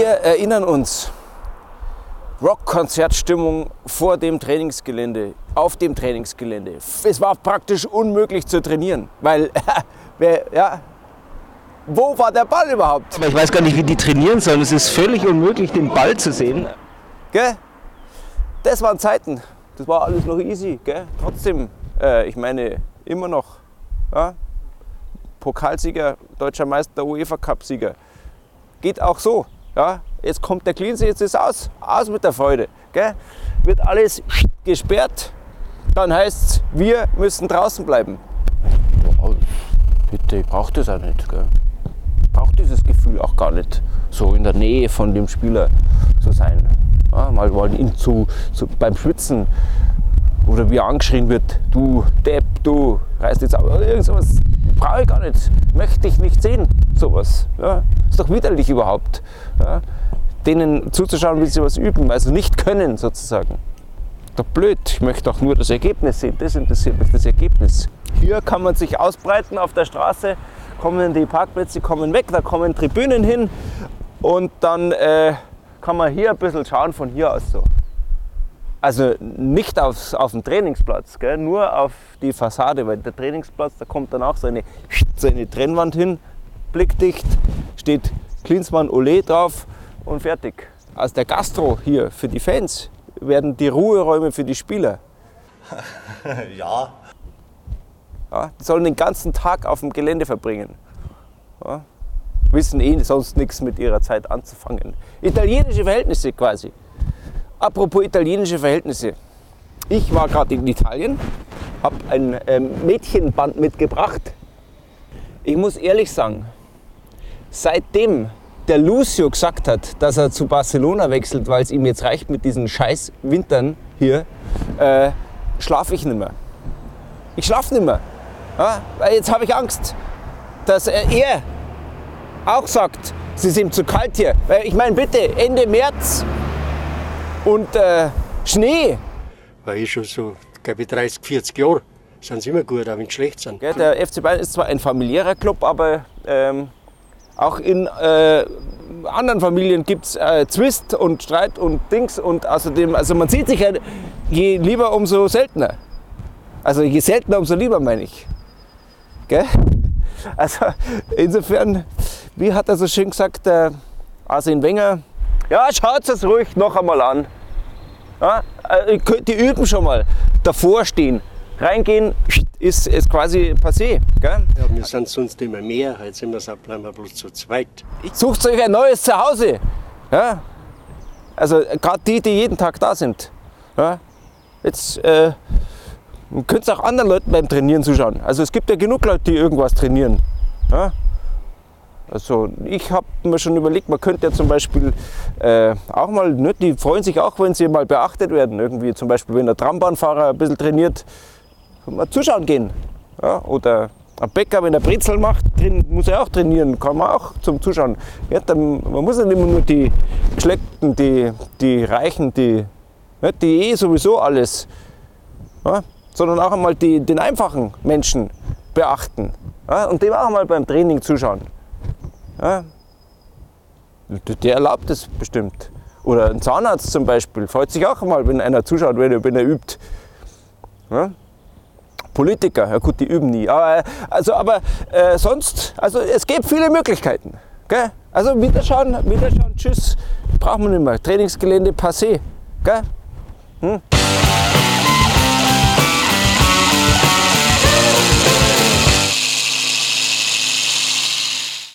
Wir erinnern uns, Rock-Konzertstimmung vor dem Trainingsgelände, auf dem Trainingsgelände. Es war praktisch unmöglich zu trainieren, weil, ja, wo war der Ball überhaupt? Aber ich weiß gar nicht, wie die trainieren sollen. Es ist völlig unmöglich, den Ball zu sehen. Gell? Das waren Zeiten. Das war alles noch easy. Gell? Trotzdem, äh, ich meine, immer noch ja? Pokalsieger, deutscher Meister, UEFA-Cup-Sieger. Geht auch so. Ja? Jetzt kommt der Cleansee, jetzt ist aus. Aus mit der Freude. Gell? Wird alles gesperrt, dann heißt es, wir müssen draußen bleiben. Oh, bitte, ich brauche das auch nicht. Gell? Ich brauche dieses Gefühl auch gar nicht, so in der Nähe von dem Spieler zu sein. Ja, mal wollen ihn zu, zu, beim Schwitzen oder wie angeschrien wird, du Depp, du reißt jetzt aber irgend sowas brauche ich gar nicht, möchte ich nicht sehen, sowas. Ja, ist doch widerlich überhaupt. Ja, denen zuzuschauen, wie sie was üben, also nicht können sozusagen. Doch blöd, ich möchte auch nur das Ergebnis sehen, das interessiert mich, das Ergebnis. Hier kann man sich ausbreiten auf der Straße, kommen die Parkplätze kommen weg, da kommen Tribünen hin und dann äh, kann man hier ein bisschen schauen von hier aus so. Also nicht aufs, auf den Trainingsplatz, gell, nur auf die Fassade, weil der Trainingsplatz, da kommt dann auch so eine, so eine Trennwand hin, blickdicht, steht Klinsmann Ole drauf und fertig. Aus der Gastro hier für die Fans werden die Ruheräume für die Spieler. ja. ja. Die sollen den ganzen Tag auf dem Gelände verbringen. Ja. Wissen eh sonst nichts mit ihrer Zeit anzufangen. Italienische Verhältnisse quasi. Apropos italienische Verhältnisse. Ich war gerade in Italien, habe ein ähm, Mädchenband mitgebracht. Ich muss ehrlich sagen, seitdem der Lucio gesagt hat, dass er zu Barcelona wechselt, weil es ihm jetzt reicht mit diesen scheiß Wintern hier, äh, schlafe ich nicht mehr. Ich schlafe nicht mehr. Ja, weil jetzt habe ich Angst, dass er, er auch sagt, es ist ihm zu kalt hier. Ich meine, bitte, Ende März und äh, Schnee. War ich schon so, glaube ich, 30, 40 Jahre. Sind sie immer gut, auch wenn sie schlecht sind. Ja, der FC Bayern ist zwar ein familiärer Club, aber ähm, auch in äh, anderen Familien gibt es äh, Zwist und Streit und Dings. Und außerdem, also man sieht sich ja je lieber, umso seltener. Also je seltener, umso lieber, meine ich. Gell? Also insofern, wie hat er so schön gesagt, der Arsene Wenger, ja, schaut es ruhig noch einmal an. Ja, äh, die üben schon mal. Davor stehen, reingehen, ist, ist quasi passé. Gell? Ja, wir sind sonst immer mehr, jetzt sind wir, so, bleiben wir bloß zu zweit. Sucht euch ein neues Zuhause. Ja? Also gerade die, die jeden Tag da sind. Ja? Jetzt äh, könnt ihr auch anderen Leuten beim Trainieren zuschauen. Also es gibt ja genug Leute, die irgendwas trainieren. Ja? Also ich habe mir schon überlegt, man könnte ja zum Beispiel äh, auch mal, ne, die freuen sich auch, wenn sie mal beachtet werden. Irgendwie zum Beispiel, wenn der Trambahnfahrer ein bisschen trainiert, mal zuschauen gehen. Ja, oder ein Bäcker, wenn er Brezel macht, muss er auch trainieren, kann man auch zum Zuschauen. Ja, dann, man muss nicht immer nur die Geschleckten, die, die Reichen, die, ja, die eh sowieso alles, ja, sondern auch einmal die, den einfachen Menschen beachten ja, und dem auch mal beim Training zuschauen. Ja, der erlaubt es bestimmt. Oder ein Zahnarzt zum Beispiel freut sich auch mal, wenn einer zuschaut, wenn er, wenn er übt. Ja? Politiker, ja gut, die üben nie. Aber, also, aber äh, sonst, also es gibt viele Möglichkeiten. Gell? Also wieder schauen, wieder schauen, tschüss, brauchen wir nicht mehr. Trainingsgelände passé. Gell? Hm?